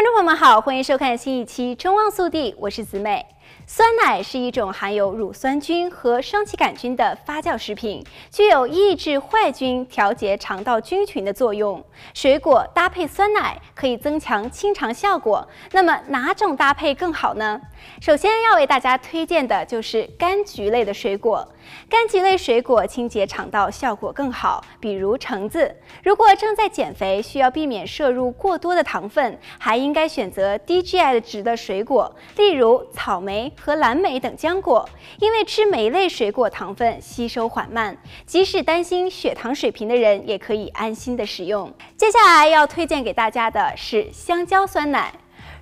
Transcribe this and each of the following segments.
观众朋友们好，欢迎收看新一期《春望速递》，我是子美。酸奶是一种含有乳酸菌和双歧杆菌的发酵食品，具有抑制坏菌、调节肠道菌群的作用。水果搭配酸奶可以增强清肠效果，那么哪种搭配更好呢？首先要为大家推荐的就是柑橘类的水果。柑橘类水果清洁肠道效果更好，比如橙子。如果正在减肥，需要避免摄入过多的糖分，还应该选择低 GI 值的水果，例如草莓。和蓝莓等浆果，因为吃莓类水果糖分吸收缓慢，即使担心血糖水平的人也可以安心的食用。接下来要推荐给大家的是香蕉酸奶。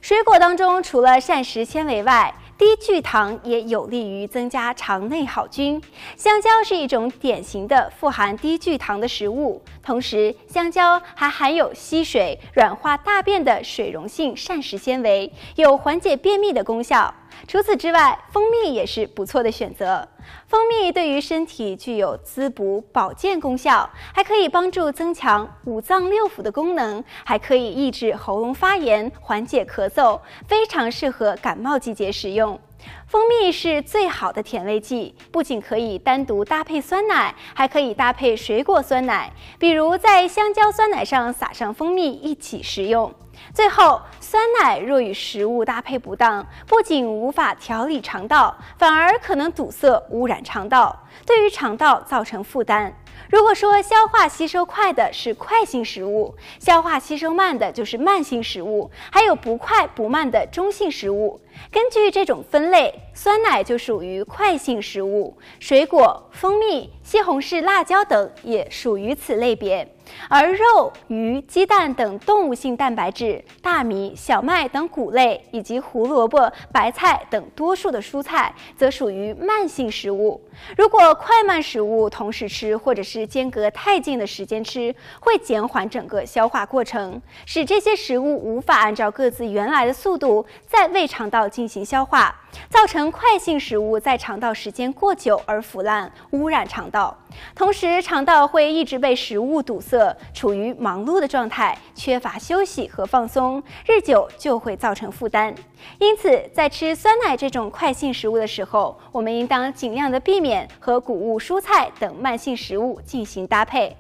水果当中除了膳食纤维外，低聚糖也有利于增加肠内好菌。香蕉是一种典型的富含低聚糖的食物，同时香蕉还含有吸水、软化大便的水溶性膳食纤维，有缓解便秘的功效。除此之外，蜂蜜也是不错的选择。蜂蜜对于身体具有滋补保健功效，还可以帮助增强五脏六腑的功能，还可以抑制喉咙发炎、缓解咳嗽，非常适合感冒季节食用。蜂蜜是最好的甜味剂，不仅可以单独搭配酸奶，还可以搭配水果酸奶，比如在香蕉酸奶上撒上蜂蜜一起食用。最后，酸奶若与食物搭配不当，不仅无法调理肠道，反而可能堵塞污染肠道，对于肠道造成负担。如果说消化吸收快的是快性食物，消化吸收慢的就是慢性食物，还有不快不慢的中性食物。根据这种分类，酸奶就属于快性食物，水果、蜂蜜、西红柿、辣椒等也属于此类别。而肉、鱼、鸡蛋等动物性蛋白质、大米、小麦等谷类，以及胡萝卜、白菜等多数的蔬菜，则属于慢性食物。如果快慢食物同时吃，或者是间隔太近的时间吃，会减缓整个消化过程，使这些食物无法按照各自原来的速度在胃肠道进行消化，造成快性食物在肠道时间过久而腐烂，污染肠道。同时，肠道会一直被食物堵塞，处于忙碌的状态，缺乏休息和放松，日久就会造成负担。因此，在吃酸奶这种快性食物的时候，我们应当尽量的避免和谷物、蔬菜等慢性食物进行搭配。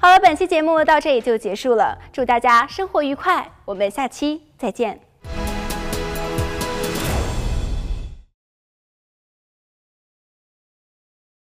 好了，本期节目到这里就结束了，祝大家生活愉快，我们下期再见。